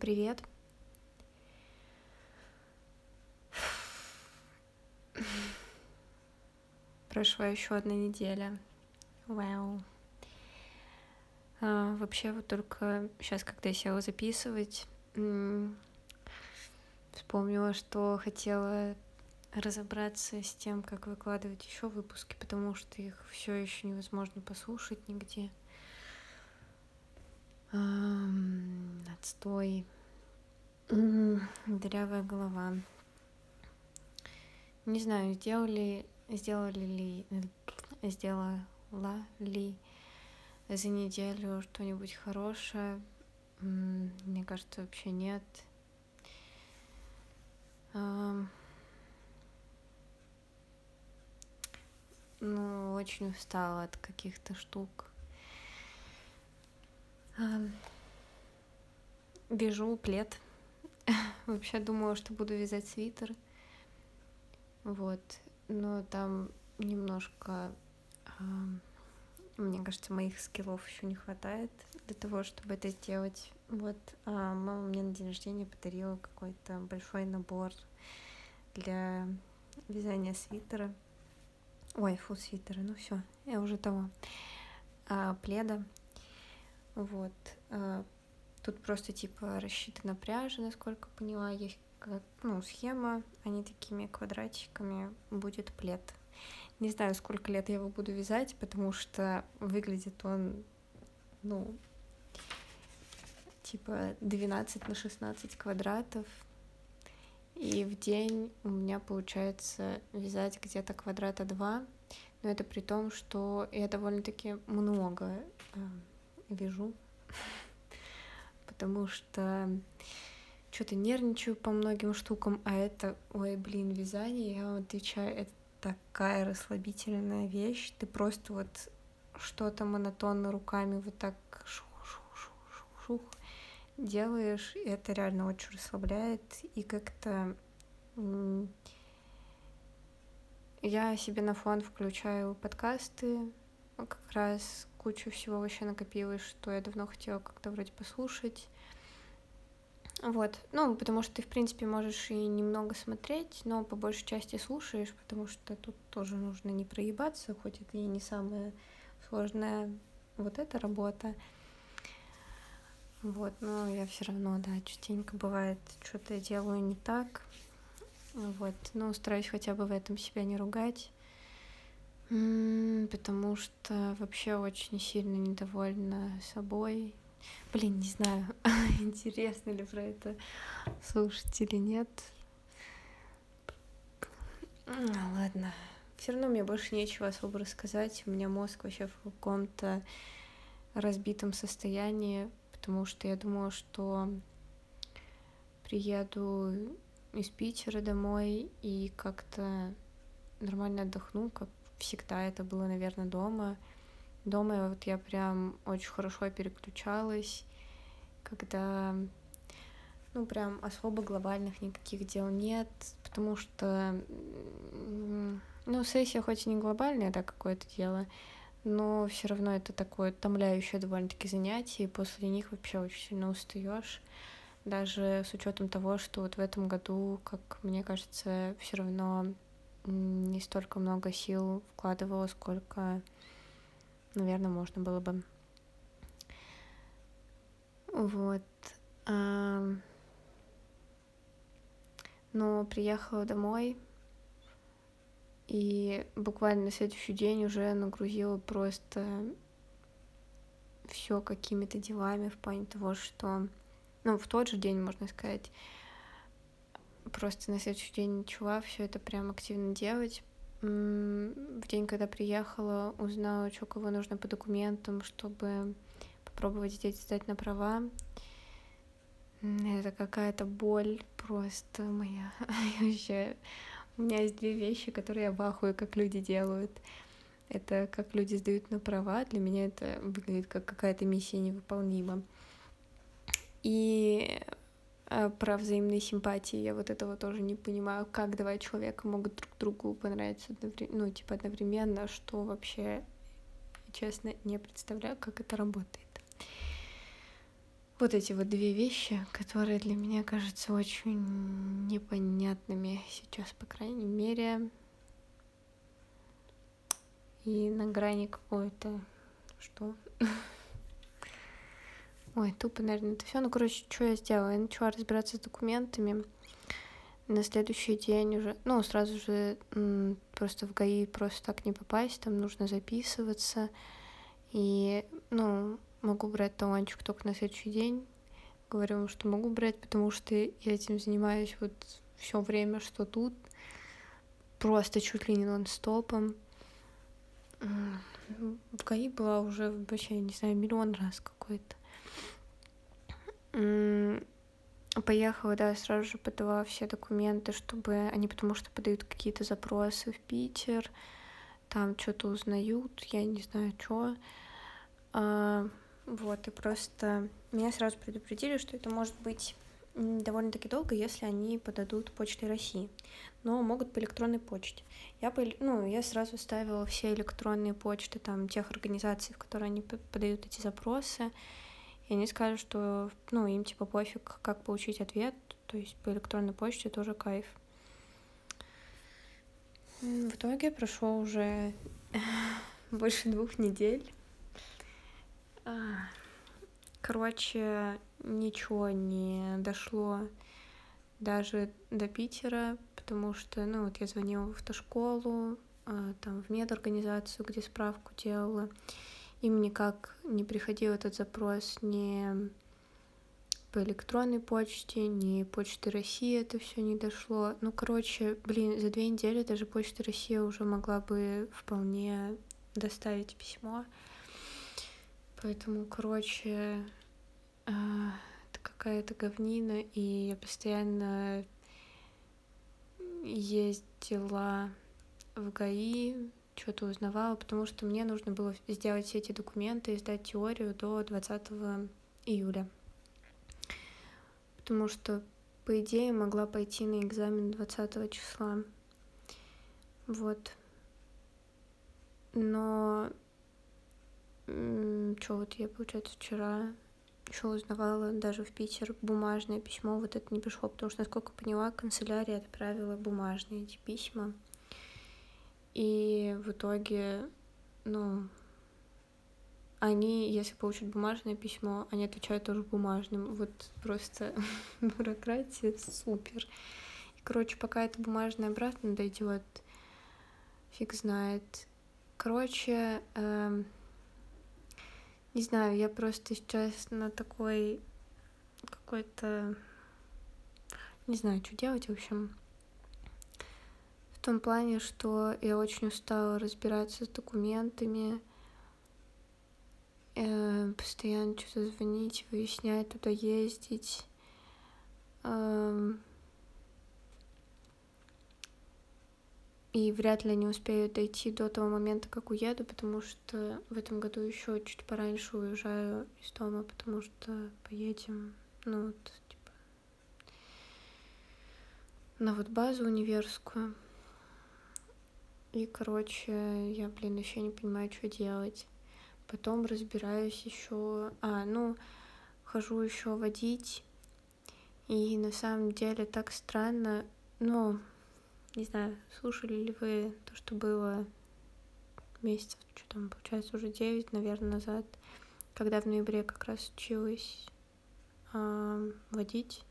Привет. Прошла еще одна неделя. Вау. А, вообще, вот только сейчас, когда я села записывать, вспомнила, что хотела разобраться с тем, как выкладывать еще выпуски, потому что их все еще невозможно послушать нигде. Отстой. Дырявая голова. Не знаю, сделали, сделали ли, сделала ли за неделю что-нибудь хорошее. Мне кажется, вообще нет. Ну, очень устала от каких-то штук. Вяжу плед. Вообще думала, что буду вязать свитер. Вот. Но там немножко, мне кажется, моих скиллов еще не хватает для того, чтобы это сделать. Вот. А мама мне на день рождения подарила какой-то большой набор для вязания свитера. Ой, фу, свитера, ну все, я уже того. А, пледа. Вот. А, тут просто типа рассчитана пряжа, насколько поняла. Есть как, ну, схема, они такими квадратиками будет плед. Не знаю, сколько лет я его буду вязать, потому что выглядит он, ну, типа 12 на 16 квадратов. И в день у меня получается вязать где-то квадрата два, но это при том, что я довольно-таки много э, вяжу, потому что что-то нервничаю по многим штукам, а это, ой, блин, вязание, я вам отвечаю, это такая расслабительная вещь, ты просто вот что-то монотонно руками вот так шух-шух-шух-шух делаешь, и это реально очень расслабляет, и как-то я себе на фон включаю подкасты, как раз кучу всего вообще накопилось, что я давно хотела как-то вроде послушать. Вот, ну, потому что ты, в принципе, можешь и немного смотреть, но по большей части слушаешь, потому что тут тоже нужно не проебаться, хоть это и не самая сложная вот эта работа. Вот, но я все равно, да, частенько бывает, что-то я делаю не так. Вот, но стараюсь хотя бы в этом себя не ругать потому что вообще очень сильно недовольна собой. Блин, не знаю, интересно ли про это слушать или нет. Ладно. Все равно мне больше нечего особо рассказать. У меня мозг вообще в каком-то разбитом состоянии, потому что я думала, что приеду из Питера домой и как-то нормально отдохну, как всегда это было, наверное, дома. Дома вот я прям очень хорошо переключалась, когда ну, прям особо глобальных никаких дел нет, потому что, ну, сессия хоть и не глобальная, да, какое-то дело, но все равно это такое томляющее довольно-таки занятие, и после них вообще очень сильно устаешь, даже с учетом того, что вот в этом году, как мне кажется, все равно не столько много сил вкладывала, сколько, наверное, можно было бы. Вот. Но приехала домой, и буквально на следующий день уже нагрузила просто все какими-то делами в плане того, что, ну, в тот же день, можно сказать, просто на следующий день начала все это прям активно делать. В день, когда приехала, узнала, что кого нужно по документам, чтобы попробовать здесь сдать на права. Это какая-то боль просто моя. Вообще, у меня есть две вещи, которые я бахую, как люди делают. Это как люди сдают на права. Для меня это выглядит как какая-то миссия невыполнима. И про взаимные симпатии. Я вот этого тоже не понимаю, как два человека могут друг другу понравиться одновременно, ну, типа одновременно, что вообще, честно, не представляю, как это работает. Вот эти вот две вещи, которые для меня кажутся очень непонятными сейчас, по крайней мере. И на грани какой-то... Что? Ой, тупо, наверное, это все. Ну, короче, что я сделала? Я начала разбираться с документами. На следующий день уже, ну, сразу же просто в ГАИ просто так не попасть, там нужно записываться. И, ну, могу брать талончик только на следующий день. Говорю вам, что могу брать, потому что я этим занимаюсь вот все время, что тут. Просто чуть ли не нон-стопом. В ГАИ была уже вообще, не знаю, миллион раз какой-то. Поехала, да, сразу же подала все документы, чтобы они, потому что подают какие-то запросы в Питер, там что-то узнают, я не знаю, что. А, вот, и просто меня сразу предупредили, что это может быть довольно-таки долго, если они подадут почтой России, но могут по электронной почте. Я, по, ну, я сразу ставила все электронные почты там тех организаций, в которые они подают эти запросы, и они сказали, что, ну, им типа пофиг, как получить ответ, то есть по электронной почте тоже кайф. В итоге прошло уже больше двух недель. А, короче, ничего не дошло даже до Питера, потому что, ну, вот я звонила в автошколу, а, там, в медорганизацию, где справку делала, им никак не приходил этот запрос ни по электронной почте, ни почты России это все не дошло. Ну, короче, блин, за две недели даже почта России уже могла бы вполне доставить письмо. Поэтому, короче, а, это какая-то говнина, и я постоянно ездила в ГАИ, что-то узнавала, потому что мне нужно было сделать все эти документы и сдать теорию до 20 июля. Потому что, по идее, могла пойти на экзамен 20 числа. Вот. Но что вот я, получается, вчера еще узнавала даже в Питер бумажное письмо, вот это не пришло, потому что, насколько поняла, канцелярия отправила бумажные эти письма. И в итоге, ну, они, если получат бумажное письмо, они отвечают тоже бумажным. Вот просто бюрократия супер. И, короче, пока это бумажное обратно дойдет, фиг знает. Короче, э, не знаю, я просто сейчас на такой какой-то... Не знаю, что делать, в общем том плане, что я очень устала разбираться с документами, э, постоянно что-то звонить, выяснять, туда ездить. Э, и вряд ли они успеют дойти до того момента, как уеду, потому что в этом году еще чуть пораньше уезжаю из дома, потому что поедем, ну вот, типа, на вот базу универскую. И, короче, я, блин, еще не понимаю, что делать. Потом разбираюсь еще. А, ну, хожу еще водить. И на самом деле так странно. Ну, не знаю, слушали ли вы то, что было месяцев, что там, получается, уже 9, наверное, назад, когда в ноябре как раз училась э, водить.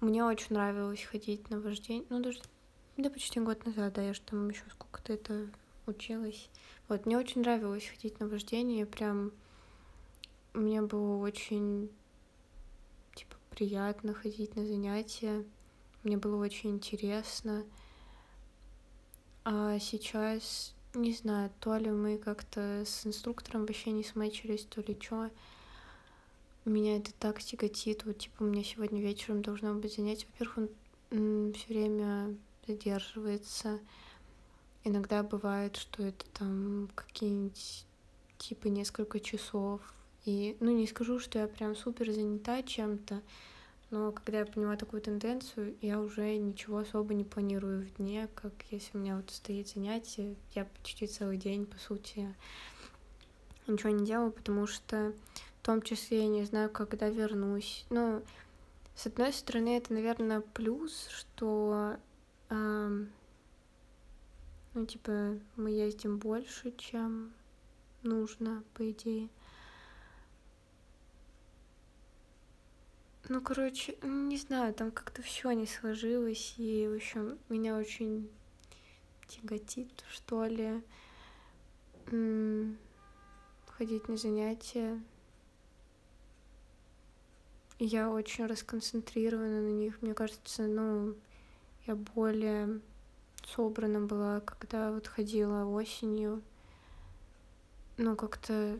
Мне очень нравилось ходить на вождение. Ну, даже да, почти год назад, да, я же там еще сколько-то это училась. Вот, мне очень нравилось ходить на вождение, прям мне было очень, типа, приятно ходить на занятия, мне было очень интересно. А сейчас, не знаю, то ли мы как-то с инструктором вообще не смачились, то ли что. Меня это так тяготит. Вот, типа, у меня сегодня вечером должно быть занятие. Во-первых, он все время задерживается. Иногда бывает, что это там какие-нибудь типа несколько часов. И, ну, не скажу, что я прям супер занята чем-то, но когда я поняла такую тенденцию, я уже ничего особо не планирую в дне, как если у меня вот стоит занятие, я почти целый день, по сути, ничего не делаю, потому что том числе я не знаю, когда вернусь. Ну, с одной стороны, это, наверное, плюс, что, ну, типа, мы ездим больше, чем нужно, по идее. Ну, короче, не знаю, там как-то все не сложилось, и, в общем, меня очень тяготит, что ли, ходить на занятия. Я очень расконцентрирована на них. Мне кажется, ну, я более собрана была, когда вот ходила осенью. Ну, как-то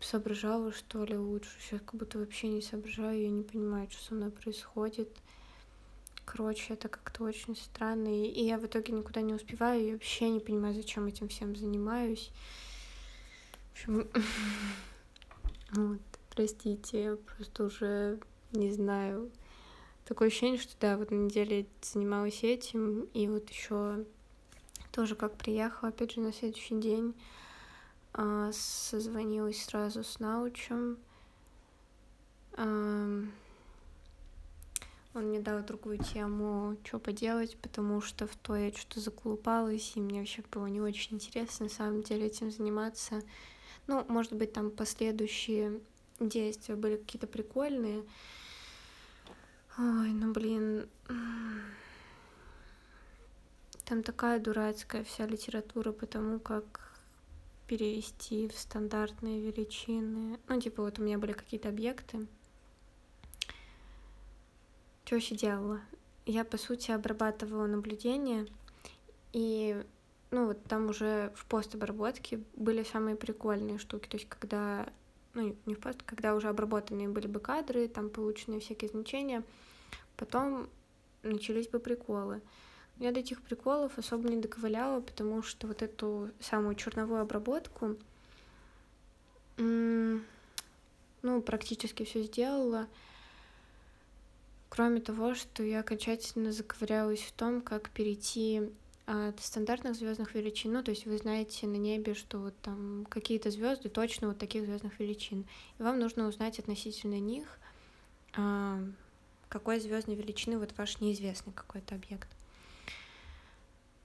соображала, что ли, лучше. Сейчас как будто вообще не соображаю, я не понимаю, что со мной происходит. Короче, это как-то очень странно. И я в итоге никуда не успеваю, и вообще не понимаю, зачем этим всем занимаюсь. В общем, вот, простите, я просто уже не знаю. Такое ощущение, что да, вот на неделе занималась этим, и вот еще тоже как приехала, опять же, на следующий день а, созвонилась сразу с научем. Он мне дал другую тему, что поделать, потому что в то я что-то заколупалась, и мне вообще было не очень интересно на самом деле этим заниматься. Ну, может быть, там последующие действия были какие-то прикольные. Ой, ну блин. Там такая дурацкая вся литература, потому как перевести в стандартные величины. Ну, типа, вот у меня были какие-то объекты. Что вообще делала? Я, по сути, обрабатывала наблюдения, и, ну, вот там уже в постобработке были самые прикольные штуки, то есть, когда, ну, не в пост, когда уже обработанные были бы кадры, там полученные всякие значения, потом начались бы приколы. Я до этих приколов особо не доковыляла, потому что вот эту самую черновую обработку, ну, практически все сделала. Кроме того, что я окончательно заковырялась в том, как перейти от стандартных звездных величин, ну, то есть вы знаете на небе, что вот там какие-то звезды точно вот таких звездных величин, и вам нужно узнать относительно них, а, какой звездной величины вот ваш неизвестный какой-то объект.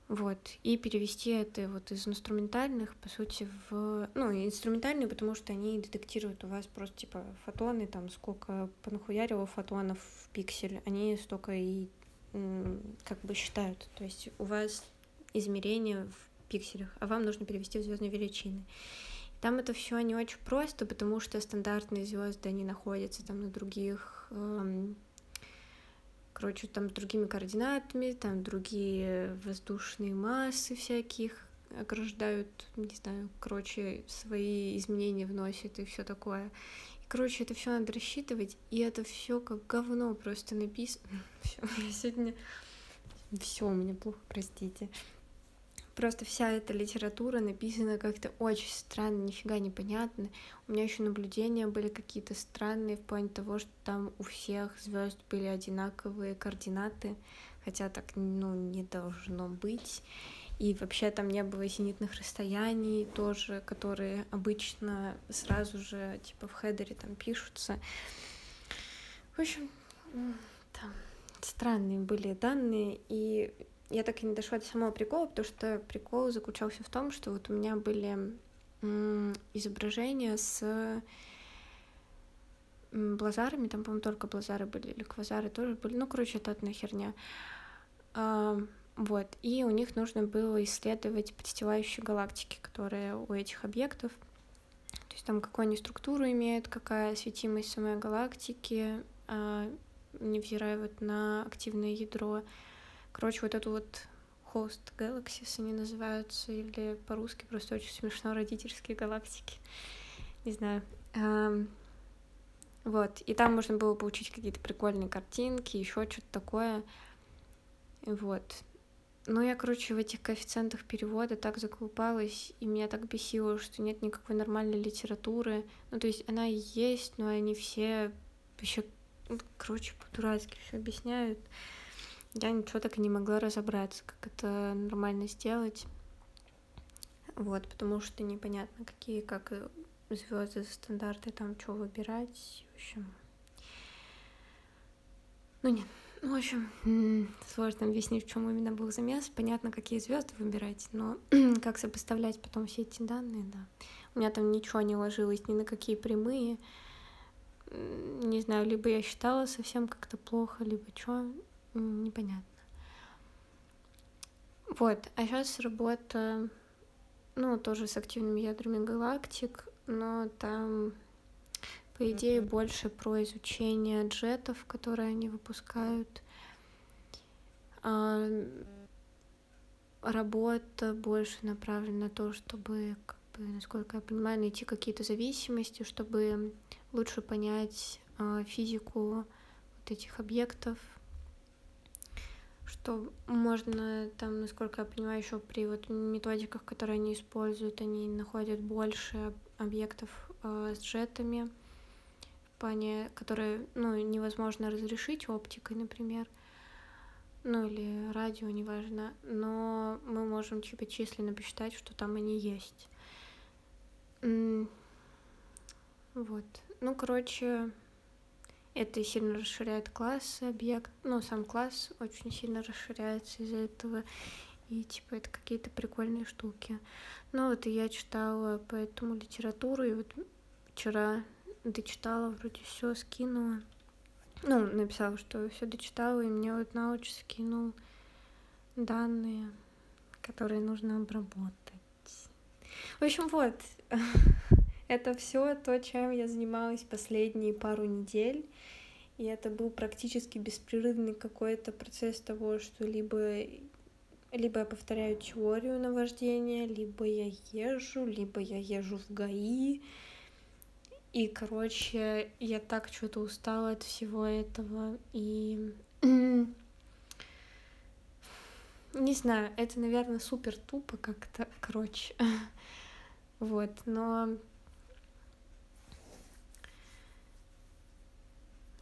Вот, и перевести это вот из инструментальных, по сути, в... Ну, инструментальные, потому что они детектируют у вас просто, типа, фотоны, там, сколько понахуярило фотонов в пиксель, они столько и как бы считают. То есть у вас измерения в пикселях, а вам нужно перевести в звездные величины. Там это все не очень просто, потому что стандартные звезды, они находятся там на других эм, короче, там другими координатами, там другие воздушные массы всяких ограждают, не знаю, короче, свои изменения вносят и все такое. Короче, это все надо рассчитывать, и это все как говно просто написано. Все, сегодня все меня плохо, простите. Просто вся эта литература написана как-то очень странно, нифига непонятно. У меня еще наблюдения были какие-то странные в плане того, что там у всех звезд были одинаковые координаты, хотя так ну, не должно быть. И вообще там не было зенитных расстояний тоже, которые обычно сразу же типа в хедере там пишутся. В общем, там странные были данные, и я так и не дошла до самого прикола, потому что прикол заключался в том, что вот у меня были изображения с блазарами, там, по-моему, только блазары были, или квазары тоже были, ну, короче, это одна херня. Вот, и у них нужно было исследовать подстилающие галактики, которые у этих объектов. То есть там какую они структуру имеют, какая светимость самой галактики, а, невзирая вот на активное ядро, Короче, вот эту вот Host Galaxies они называются, или по-русски просто очень смешно родительские галактики. Не знаю. Вот, и там можно было получить какие-то прикольные картинки, еще что-то такое. Вот. Ну, я, короче, в этих коэффициентах перевода так заколупалась, и меня так бесило, что нет никакой нормальной литературы. Ну, то есть она есть, но они все вообще, ну, короче, по-дурацки все объясняют я ничего так и не могла разобраться, как это нормально сделать. Вот, потому что непонятно, какие, как звезды, стандарты, там что выбирать, в общем. Ну нет, в общем, сложно объяснить, в чем именно был замес. Понятно, какие звезды выбирать, но как сопоставлять потом все эти данные, да. У меня там ничего не ложилось ни на какие прямые. Не знаю, либо я считала совсем как-то плохо, либо что, непонятно. Вот, а сейчас работа, ну, тоже с активными ядрами галактик, но там, по идее, больше про изучение джетов, которые они выпускают. А, работа больше направлена на то, чтобы, как бы, насколько я понимаю, найти какие-то зависимости, чтобы лучше понять а, физику вот этих объектов, что можно там, насколько я понимаю, еще при вот методиках, которые они используют, они находят больше объектов э, с джетами, плане, которые, ну, невозможно разрешить оптикой, например, ну или радио, неважно, но мы можем типа численно посчитать, что там они есть. Вот. Ну, короче, это сильно расширяет класс, объект, ну, сам класс очень сильно расширяется из-за этого, и, типа, это какие-то прикольные штуки. Ну, вот и я читала по этому литературу, и вот вчера дочитала, вроде все скинула. Ну, написала, что все дочитала, и мне вот науч скинул данные, которые нужно обработать. В общем, вот, Это все то, чем я занималась последние пару недель. И это был практически беспрерывный какой-то процесс того, что либо, либо я повторяю теорию наваждения, либо я езжу, либо я езжу в ГАИ. И, короче, я так что-то устала от всего этого. И не знаю, это, наверное, супер тупо как-то, короче. Вот, но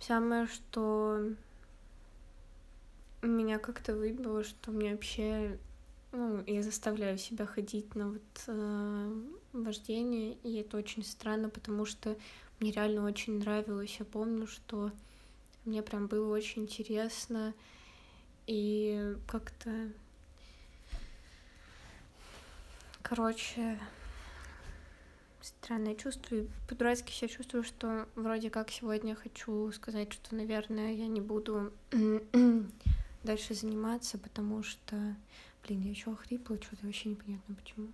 Самое, что меня как-то выбило, что мне вообще, ну, я заставляю себя ходить на вот э, вождение, и это очень странно, потому что мне реально очень нравилось. Я помню, что мне прям было очень интересно, и как-то, короче, странное чувство. И по-дурацки себя чувствую, что вроде как сегодня хочу сказать, что, наверное, я не буду дальше заниматься, потому что, блин, я еще охрипла, что-то вообще непонятно почему.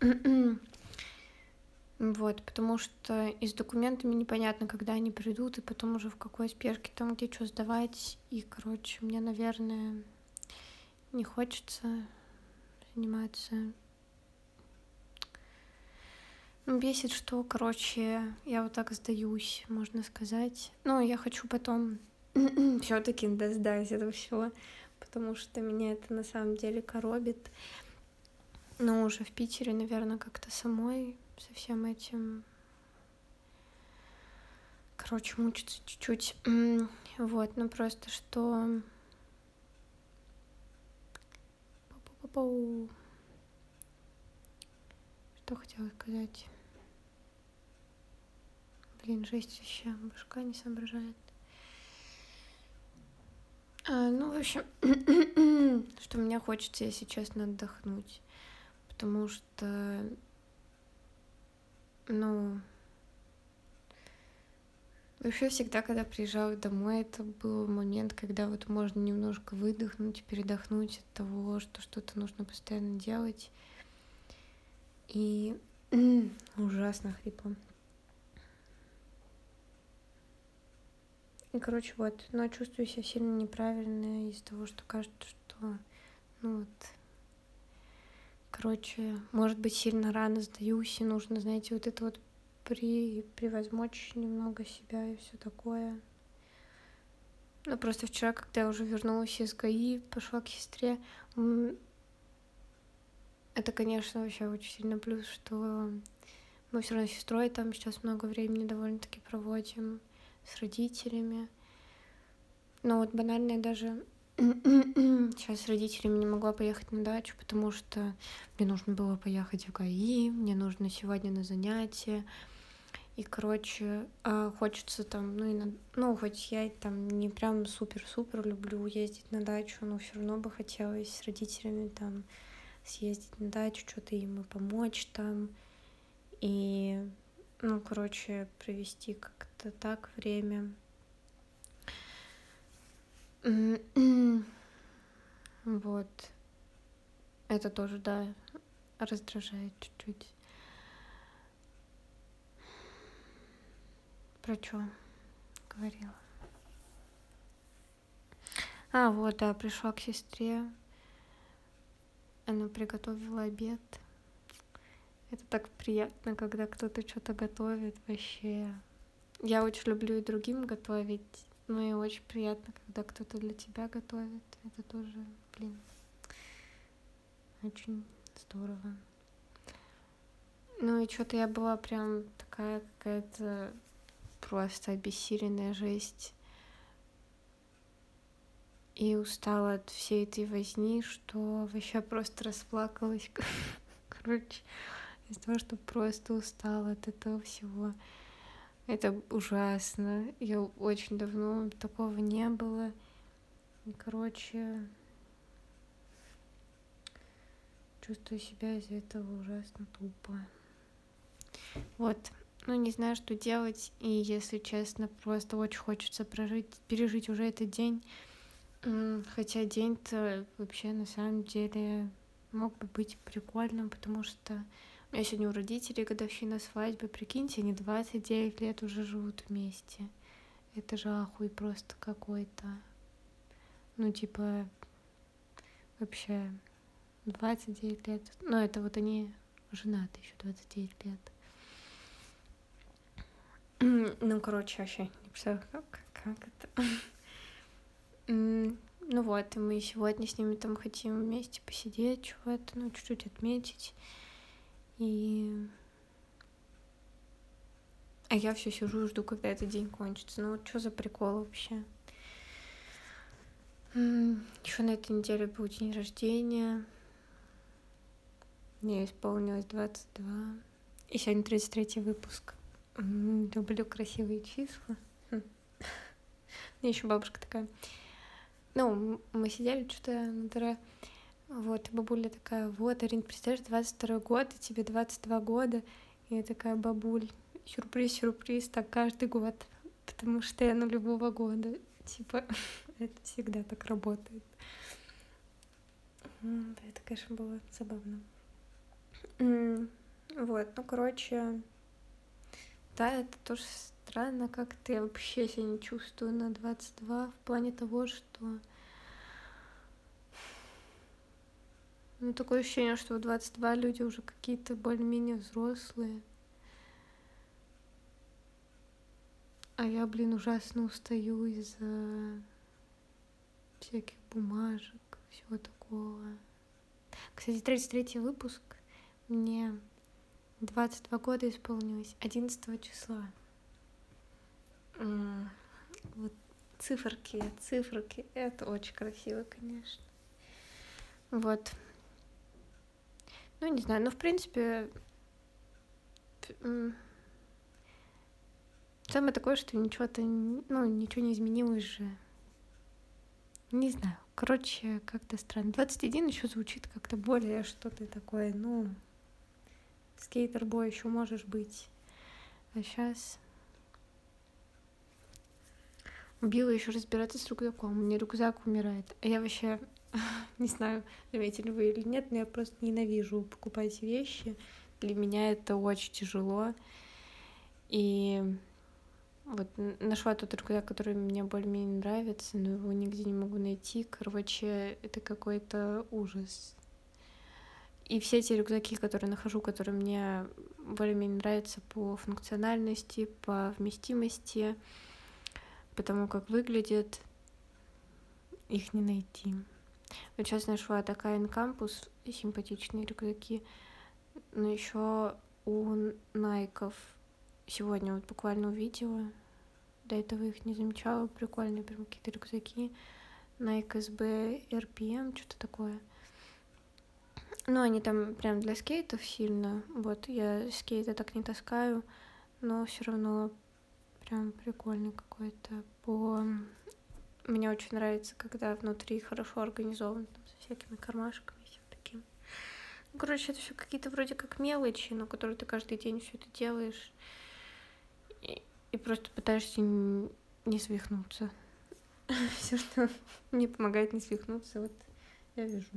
Вот, потому что и с документами непонятно, когда они придут, и потом уже в какой спешке там где что сдавать. И, короче, мне, наверное, не хочется заниматься Бесит, что, короче, я вот так сдаюсь, можно сказать. Ну, я хочу потом все-таки досдать это все, потому что меня это на самом деле коробит. Но уже в Питере, наверное, как-то самой со всем этим. Короче, мучиться чуть-чуть. Вот, ну просто что... Что хотела сказать? Блин, жесть вообще, башка не соображает. А, ну, в общем, что мне хочется, если честно, отдохнуть. Потому что, ну, вообще всегда, когда приезжала домой, это был момент, когда вот можно немножко выдохнуть, передохнуть от того, что что-то нужно постоянно делать. И ужасно хрипло. И, короче, вот, но чувствую себя сильно неправильно из-за того, что кажется, что, ну вот, короче, может быть, сильно рано сдаюсь, и нужно, знаете, вот это вот при, превозмочь немного себя и все такое. Ну, просто вчера, когда я уже вернулась из ГАИ, пошла к сестре, это, конечно, вообще очень сильно плюс, что мы все равно с сестрой там сейчас много времени довольно-таки проводим с родителями. Но вот банальная даже Сейчас с родителями не могла поехать на дачу, потому что мне нужно было поехать в ГАИ, мне нужно сегодня на занятия. И, короче, а, хочется там, ну, и на... ну, хоть я там не прям супер-супер люблю ездить на дачу, но все равно бы хотелось с родителями там съездить на дачу, что-то им и помочь там. И, ну, короче, провести как-то так время. Вот. Это тоже, да, раздражает чуть-чуть. Про что говорила? А, вот, да, пришла к сестре. Она приготовила обед. Это так приятно, когда кто-то что-то готовит вообще. Я очень люблю и другим готовить. Ну и очень приятно, когда кто-то для тебя готовит. Это тоже, блин, очень здорово. Ну и что-то я была прям такая какая-то просто обессиленная жесть. И устала от всей этой возни, что вообще просто расплакалась. Короче, из-за того, что просто устала от этого всего. Это ужасно. Я очень давно такого не было. И, короче, чувствую себя из-за этого ужасно тупо. Вот ну, не знаю, что делать, и, если честно, просто очень хочется прожить, пережить уже этот день, хотя день-то вообще на самом деле мог бы быть прикольным, потому что у меня сегодня у родителей годовщина свадьбы, прикиньте, они 29 лет уже живут вместе. Это же ахуй просто какой-то. Ну, типа, вообще 29 лет. Ну, это вот они женаты еще 29 лет. Ну, короче, вообще не представляю, как, как это. Ну вот, и мы сегодня с ними там хотим вместе посидеть, чего-то, ну, чуть-чуть отметить. И... А я все сижу и жду, когда этот день кончится. Ну что за прикол вообще? Еще на этой неделе был день рождения. Мне исполнилось 22. И сегодня 33 выпуск. Люблю красивые числа. Хм. Мне еще бабушка такая. Ну, мы сидели что-то на. Вот, бабуля такая, вот, Арин, представляешь, 22 год, и тебе 22 года. И я такая, бабуль, сюрприз, сюрприз, так каждый год. Потому что я нулевого года. Типа, это всегда так работает. Это, конечно, было забавно. Вот, ну, короче, да, это тоже странно, как-то я вообще себя не чувствую на 22 в плане того, что... Ну, такое ощущение, что в 22 люди уже какие-то более-менее взрослые. А я, блин, ужасно устаю из-за всяких бумажек, всего такого. Кстати, 33 выпуск мне 22 года исполнилось 11 числа. Вот циферки, циферки, это очень красиво, конечно. Вот. Ну, не знаю, ну, в принципе, самое такое, что ничего-то, ну, ничего не изменилось же. Не знаю. Короче, как-то странно. 21 еще звучит как-то более что-то такое, ну, скейтер-бой еще можешь быть. А сейчас убила еще разбираться с рюкзаком. У меня рюкзак умирает. А я вообще не знаю, заметили вы или нет, но я просто ненавижу покупать вещи. Для меня это очень тяжело. И вот нашла тот рюкзак, который мне более-менее нравится, но его нигде не могу найти. Короче, это какой-то ужас. И все эти рюкзаки, которые нахожу, которые мне более-менее нравятся по функциональности, по вместимости, потому как выглядят, их не найти. Вот сейчас нашла такая Campus, симпатичные рюкзаки, но еще у Найков сегодня вот буквально увидела, до этого их не замечала, прикольные прям какие-то рюкзаки, Nike SB RPM, что-то такое. Ну, они там прям для скейтов сильно. Вот, я скейты так не таскаю, но все равно прям прикольный какой-то. По... Мне очень нравится, когда внутри хорошо организован, там, со всякими кармашками, всем таким. Ну, короче, это все какие-то вроде как мелочи, но которые ты каждый день все это делаешь. И, и просто пытаешься не свихнуться. Все, что мне помогает не свихнуться, вот я вижу.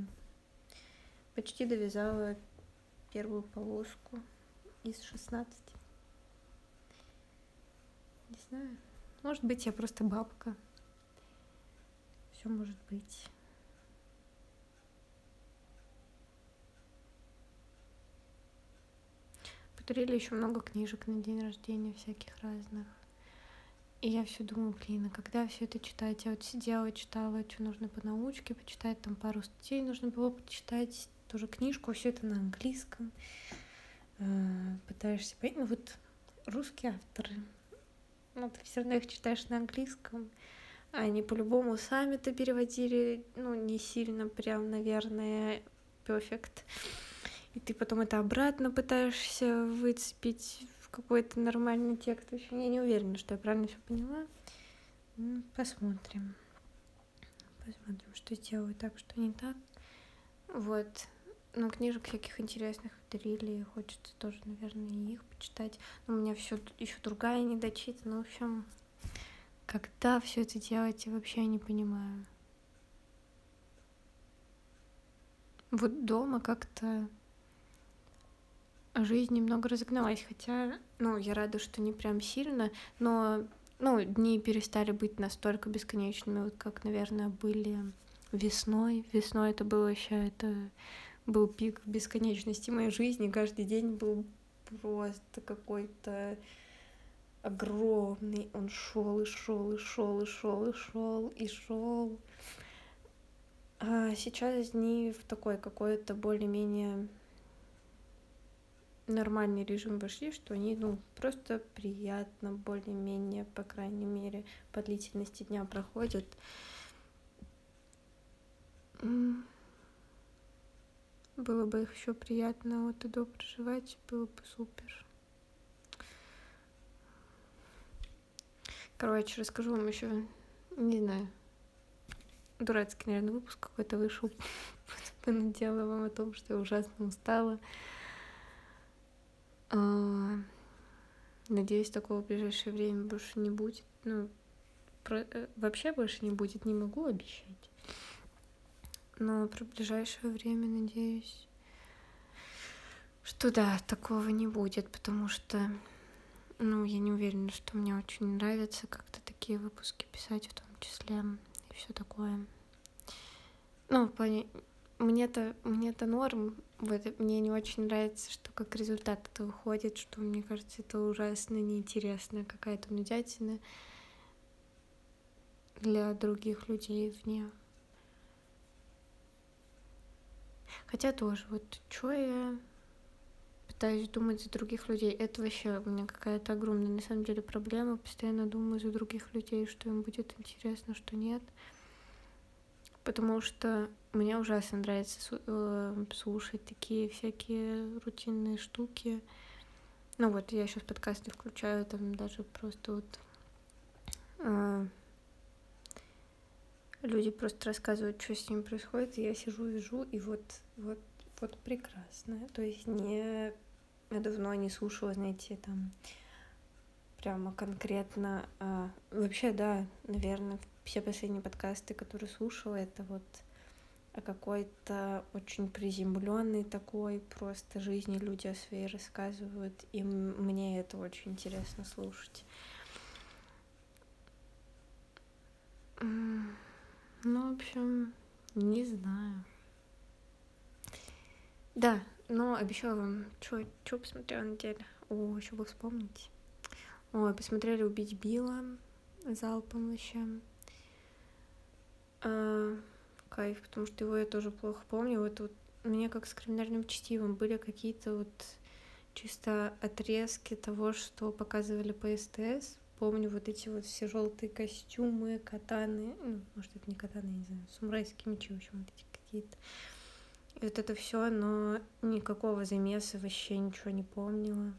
Почти довязала первую полоску из 16. Не знаю. Может быть, я просто бабка. Все может быть. Подарили еще много книжек на день рождения всяких разных. И я все думаю, блин, а когда все это читать? Я вот сидела, читала, что нужно по научке почитать, там пару статей нужно было почитать, тоже книжку, все это на английском. А, пытаешься понять, ну вот русские авторы, ну ты все равно их читаешь на английском, они по-любому сами-то переводили, ну не сильно прям, наверное, перфект. И ты потом это обратно пытаешься выцепить какой-то нормальный текст. В я не уверена, что я правильно все поняла. Ну, посмотрим. Посмотрим, что сделаю так, что не так. Вот. Ну, книжек всяких интересных дарили, хочется тоже, наверное, их почитать. Но у меня все еще другая не дочитана. В общем, когда все это делать, я вообще не понимаю. Вот дома как-то жизнь немного разогналась, хотя, ну, я рада, что не прям сильно, но, ну, дни перестали быть настолько бесконечными, вот как, наверное, были весной. Весной это было вообще, это был пик бесконечности моей жизни, каждый день был просто какой-то огромный, он шел и шел и шел и шел и шел и шел. А сейчас дни в такой какой-то более-менее нормальный режим вошли, что они, ну, просто приятно, более-менее, по крайней мере, по длительности дня проходят. Было бы их еще приятно вот и до проживать, было бы супер. Короче, расскажу вам еще, не знаю, дурацкий, наверное, выпуск какой-то вышел. Понадела вам о том, что я ужасно устала. А, надеюсь, такого в ближайшее время больше не будет. Ну, про... Э, вообще больше не будет, не могу обещать. Но про ближайшее время надеюсь, что да, такого не будет, потому что, ну, я не уверена, что мне очень нравится как-то такие выпуски писать в том числе и все такое. Ну, в плане, мне-то мне-то норм, вот мне не очень нравится, что как результат это выходит, что мне кажется, это ужасно неинтересная какая-то нудятина для других людей вне. Хотя тоже, вот что я пытаюсь думать за других людей, это вообще у меня какая-то огромная на самом деле проблема, постоянно думаю за других людей, что им будет интересно, что нет потому что мне ужасно нравится э, слушать такие всякие рутинные штуки. Ну вот, я сейчас подкасты включаю, там даже просто вот э, люди просто рассказывают, что с ними происходит, и я сижу, вижу, и вот, вот, вот прекрасно. То есть не я давно не слушала, знаете, там прямо конкретно. А, вообще, да, наверное, все последние подкасты, которые слушала, это вот о какой-то очень приземленной такой просто жизни люди о своей рассказывают, и мне это очень интересно слушать. Ну, в общем, не знаю. Да, но обещала вам, что посмотрела на неделе. О, еще бы вспомнить. Ой, посмотрели «Убить Билла» залпом вообще. А, кайф, потому что его я тоже плохо помню. Вот, вот мне как с криминальным чтивом были какие-то вот чисто отрезки того, что показывали по СТС помню вот эти вот все желтые костюмы, катаны, ну, может, это не катаны, не знаю, самурайские мечи, в общем, вот эти какие-то. Вот это все, но никакого замеса вообще ничего не помнила.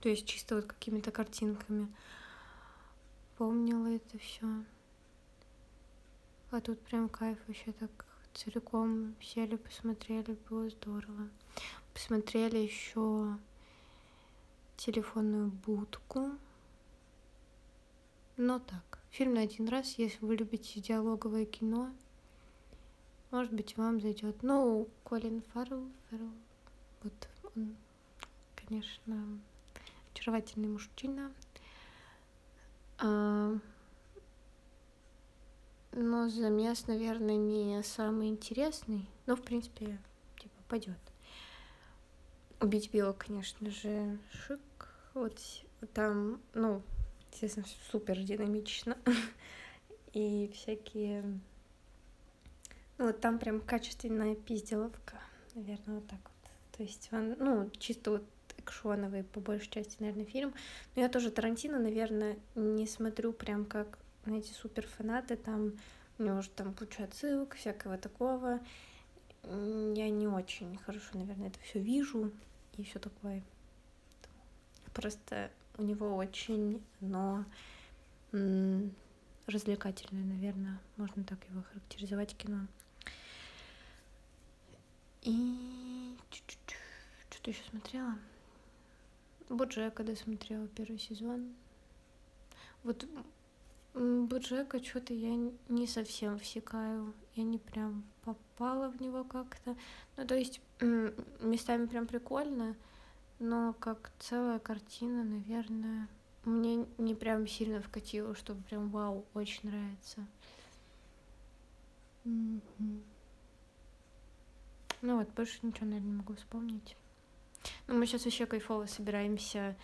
То есть чисто вот какими-то картинками помнила это все. А тут прям кайф вообще так целиком сели, посмотрели, было здорово. Посмотрели еще телефонную будку. Но так, фильм на один раз, если вы любите диалоговое кино, может быть, вам зайдет. Ну, Колин Фаррелл, Фаррелл, вот он, конечно, очаровательный мужчина. А, но замес, наверное, не самый интересный. Но, в принципе, типа, пойдет. Убить Билла, конечно же, шик. Вот там, ну, естественно, супер динамично. И всякие... Вот там прям качественная пизделовка, наверное, вот так вот. То есть он, ну, чисто вот экшоновый, по большей части, наверное, фильм. Но я тоже Тарантино, наверное, не смотрю прям как, знаете, супер фанаты, там у него уже там куча отсылок, всякого такого. Я не очень хорошо, наверное, это все вижу и все такое. Просто у него очень, но развлекательное, наверное, можно так его характеризовать кино. И что-то еще смотрела. Боджек, когда смотрела первый сезон. Вот Боджека что-то я не совсем всекаю. Я не прям попала в него как-то. Ну, то есть местами прям прикольно, но как целая картина, наверное, мне не прям сильно вкатило, чтобы прям вау, очень нравится. Mm-hmm. Ну вот, больше ничего, наверное, не могу вспомнить. Ну, мы сейчас вообще кайфово собираемся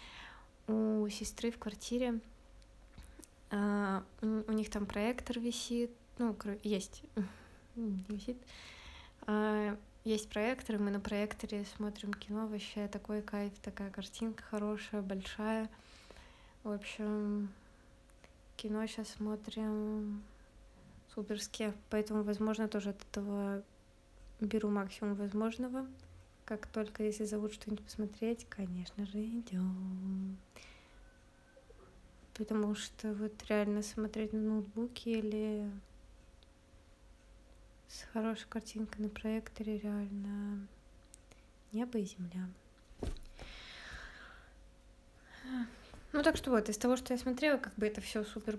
у сестры в квартире. Uh, у, них там проектор висит, ну, есть, висит. Uh, есть проектор, и мы на проекторе смотрим кино, вообще такой кайф, такая картинка хорошая, большая. В общем, кино сейчас смотрим суперски, поэтому, возможно, тоже от этого беру максимум возможного. Как только если зовут что-нибудь посмотреть, конечно же, идем. Потому что вот реально смотреть на ноутбуке или с хорошей картинкой на проекторе реально небо и земля. Ну так что вот, из того, что я смотрела, как бы это все супер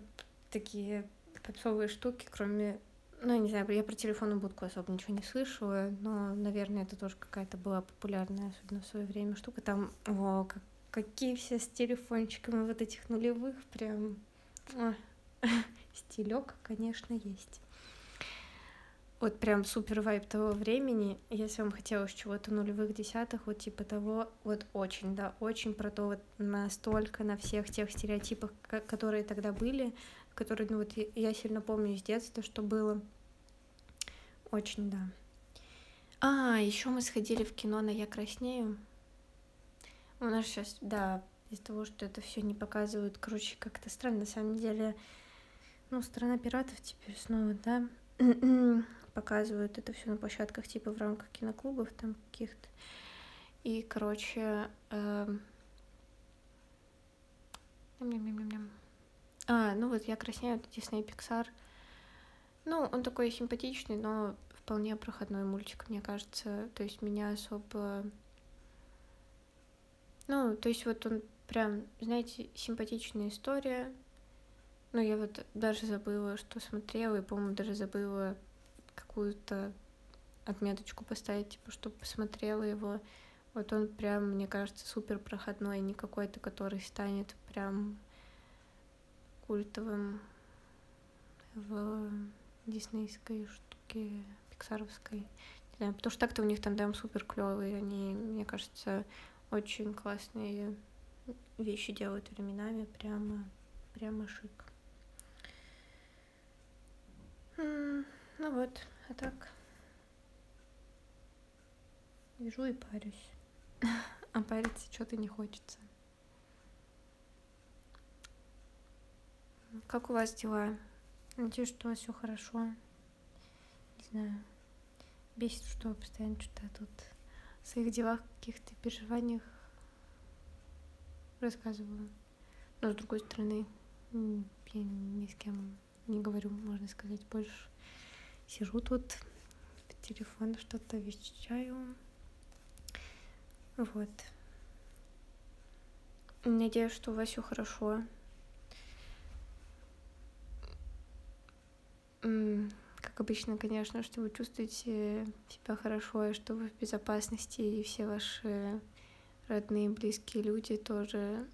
такие попсовые штуки, кроме ну, не знаю, я про телефонную будку особо ничего не слышала, но, наверное, это тоже какая-то была популярная, особенно в свое время, штука. Там, о, как, какие все с телефончиками вот этих нулевых, прям стилек, конечно, есть. Вот прям супер вайп того времени. Если вам хотелось чего-то нулевых десятых, вот типа того, вот очень, да, очень про то вот настолько на всех тех стереотипах, которые тогда были, который, ну вот я сильно помню с детства, что было. Очень, да. А, еще мы сходили в кино на Я краснею. У нас сейчас, да, из-за того, что это все не показывают, короче, как-то странно, на самом деле. Ну, страна пиратов теперь снова, да, показывают это все на площадках, типа в рамках киноклубов там каких-то. И, короче, э... А, ну вот я краснею, это Disney Pixar. Ну, он такой симпатичный, но вполне проходной мультик, мне кажется. То есть меня особо... Ну, то есть вот он прям, знаете, симпатичная история. Ну, я вот даже забыла, что смотрела, и, по-моему, даже забыла какую-то отметочку поставить, типа, чтобы посмотрела его. Вот он прям, мне кажется, супер проходной, не какой-то, который станет прям культовым в диснейской штуке, пиксаровской. Не знаю, потому что так-то у них тандем супер клевый, они, мне кажется, очень классные вещи делают временами, прямо, прямо шик. Ну вот, а так лежу и парюсь. а париться что-то не хочется. Как у вас дела? Надеюсь, что у вас все хорошо. Не знаю. Бесит, что постоянно что-то тут в своих делах, каких-то переживаниях рассказываю. Но с другой стороны, я ни с кем не говорю, можно сказать, больше. Сижу тут, в телефон что-то вещаю. Вот. Надеюсь, что у вас все хорошо. Как обычно, конечно, что вы чувствуете себя хорошо, и что вы в безопасности, и все ваши родные, близкие люди тоже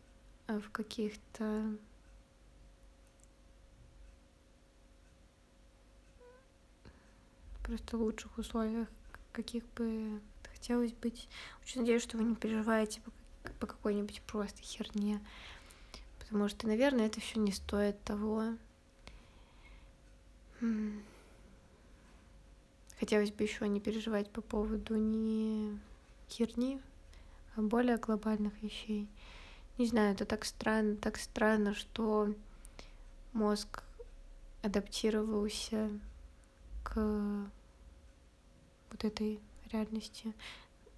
а, в каких-то просто лучших условиях, каких бы хотелось быть. Очень надеюсь, что вы не переживаете по, по какой-нибудь просто херне, потому что, наверное, это все не стоит того. Хотелось бы еще не переживать по поводу не херни, а более глобальных вещей. Не знаю, это так странно, так странно, что мозг адаптировался к вот этой реальности.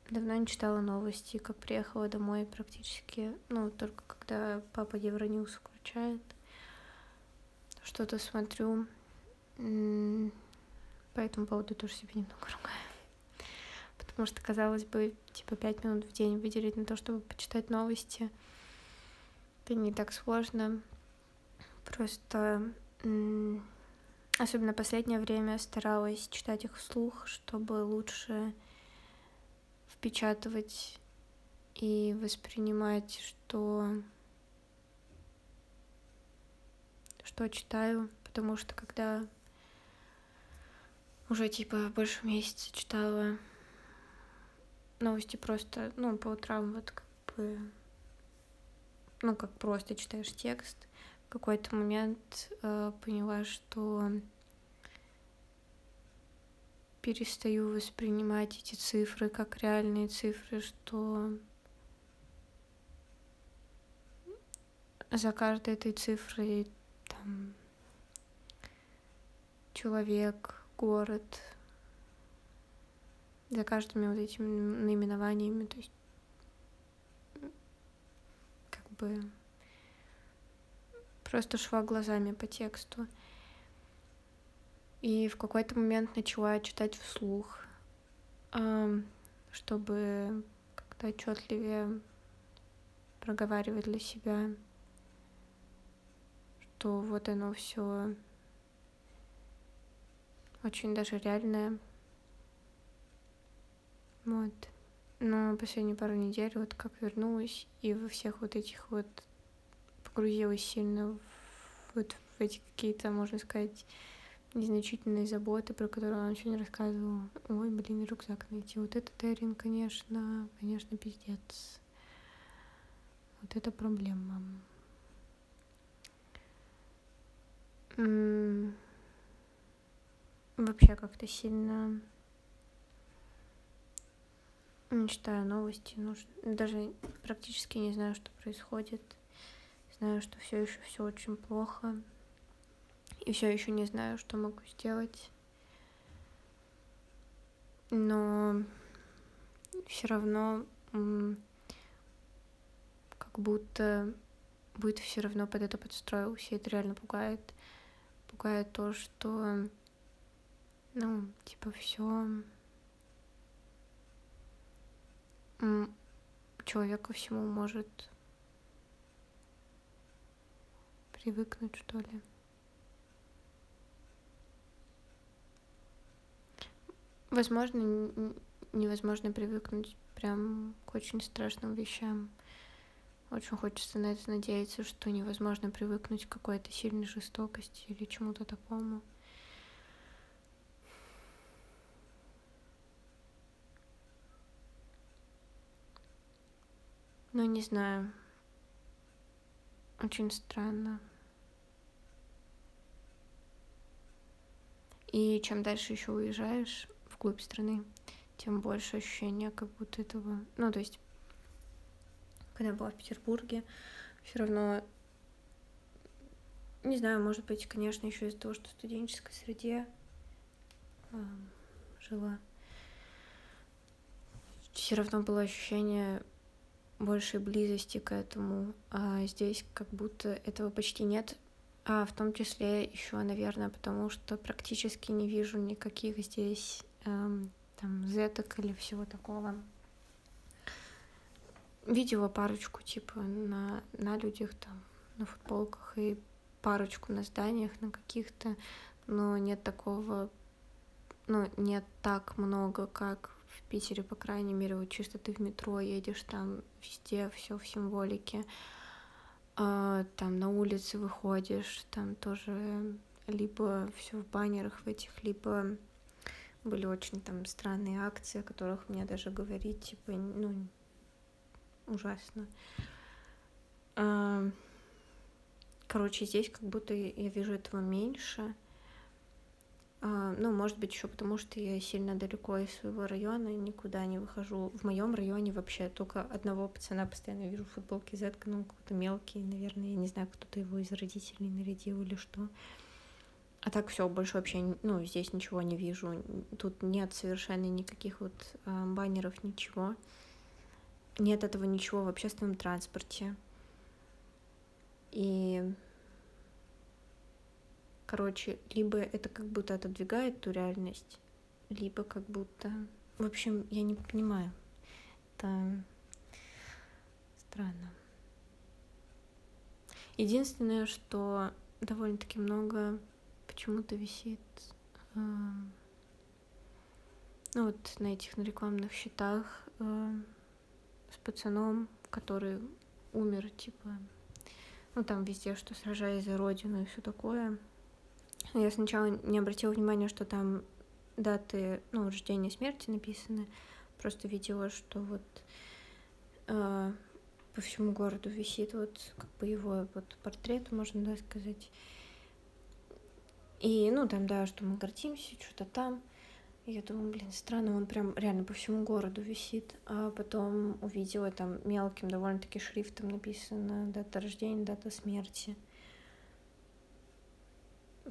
Давно не читала новости, как приехала домой практически, ну, только когда папа Евроньюз включает, что-то смотрю. По этому поводу тоже себе немного ругаю. Потому что, казалось бы, типа пять минут в день выделить на то, чтобы почитать новости, это не так сложно. Просто особенно последнее время старалась читать их вслух, чтобы лучше впечатывать и воспринимать, что что читаю, потому что когда уже типа больше месяца читала новости просто, ну, по утрам вот как бы, ну, как просто читаешь текст, в какой-то момент э, поняла, что перестаю воспринимать эти цифры как реальные цифры, что за каждой этой цифрой там человек, город, за каждыми вот этими наименованиями, то есть как бы просто шла глазами по тексту. И в какой-то момент начала читать вслух, чтобы как-то отчетливее проговаривать для себя, что вот оно все очень даже реальное. Вот. Но последние пару недель, вот как вернулась, и во всех вот этих вот погрузилась сильно в, вот в эти какие-то, можно сказать, незначительные заботы, про которые он сегодня рассказывал. Ой, блин, рюкзак найти. Вот это Терин, конечно, конечно, пиздец. Вот это проблема. Вообще как-то сильно не читаю новости, ну, даже практически не знаю, что происходит. Знаю, что все еще все очень плохо. И все еще не знаю, что могу сделать. Но все равно как будто будет все равно под это подстроился. Это реально пугает. Пугает то, что ну, типа, все человек ко всему может привыкнуть, что ли. Возможно, невозможно привыкнуть прям к очень страшным вещам. Очень хочется на это надеяться, что невозможно привыкнуть к какой-то сильной жестокости или чему-то такому. Ну, не знаю. Очень странно. И чем дальше еще уезжаешь вглубь страны, тем больше ощущения как будто этого... Ну, то есть, когда я была в Петербурге, все равно не знаю, может быть, конечно, еще из-за того, что в студенческой среде э, жила. Все равно было ощущение большей близости к этому, а здесь как будто этого почти нет, а в том числе еще, наверное, потому что практически не вижу никаких здесь эм, там зеток или всего такого. Видела парочку типа на, на людях там, на футболках и парочку на зданиях, на каких-то, но нет такого, ну, нет так много, как в Питере, по крайней мере, вот чисто ты в метро едешь, там везде все в символике, а, там на улице выходишь, там тоже либо все в баннерах в этих, либо были очень там странные акции, о которых мне даже говорить, типа, ну, ужасно. А, Короче, здесь как будто я вижу этого меньше. А, ну, может быть, еще потому, что я сильно далеко из своего района, никуда не выхожу. В моем районе вообще только одного пацана постоянно вижу в футболке Z, ну, какой-то мелкий, наверное, я не знаю, кто-то его из родителей нарядил или что. А так все, больше вообще, ну, здесь ничего не вижу. Тут нет совершенно никаких вот э, баннеров, ничего. Нет этого ничего в общественном транспорте. И, короче, либо это как будто отодвигает ту реальность, либо как будто... В общем, я не понимаю. Это странно. Единственное, что довольно-таки много почему-то висит э, ну вот на этих на рекламных счетах э, с пацаном, который умер, типа, ну там везде, что сражаясь за родину и все такое. Я сначала не обратила внимания, что там даты, ну, рождения смерти написаны. Просто видела, что вот э, по всему городу висит вот как бы его вот портрет, можно да, сказать. И, ну, там, да, что мы гордимся, что-то там. Я думаю, блин, странно, он прям реально по всему городу висит. А потом увидела там мелким довольно-таки шрифтом написано дата рождения, дата смерти.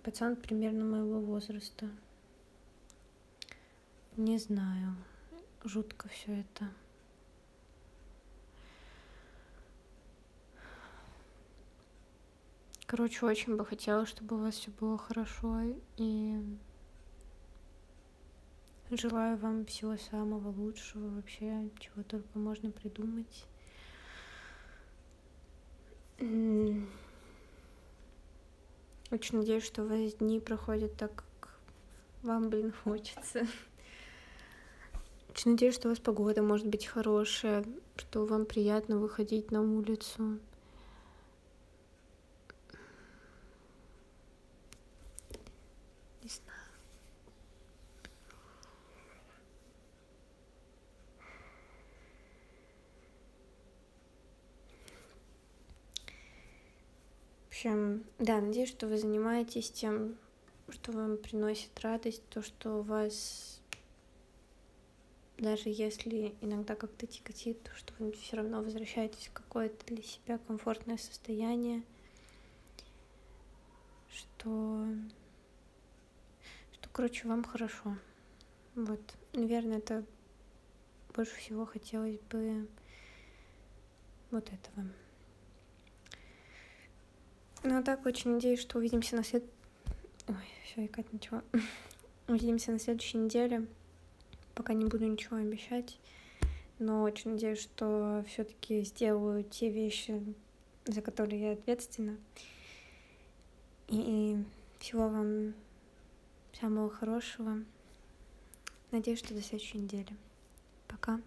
Пацан примерно моего возраста. Не знаю. Жутко все это. Короче, очень бы хотела, чтобы у вас все было хорошо и Желаю вам всего самого лучшего, вообще, чего только можно придумать. Очень надеюсь, что у вас дни проходят так, как вам, блин, хочется. Очень надеюсь, что у вас погода может быть хорошая, что вам приятно выходить на улицу. общем, да, надеюсь, что вы занимаетесь тем, что вам приносит радость, то, что у вас, даже если иногда как-то тяготит, то, что вы все равно возвращаетесь в какое-то для себя комфортное состояние, что, что, короче, вам хорошо. Вот, наверное, это больше всего хотелось бы вот этого. Ну, так, очень надеюсь, что увидимся на след... Ой, все, икать ничего. увидимся на следующей неделе. Пока не буду ничего обещать. Но очень надеюсь, что все-таки сделаю те вещи, за которые я ответственна. И всего вам самого хорошего. Надеюсь, что до следующей недели. Пока.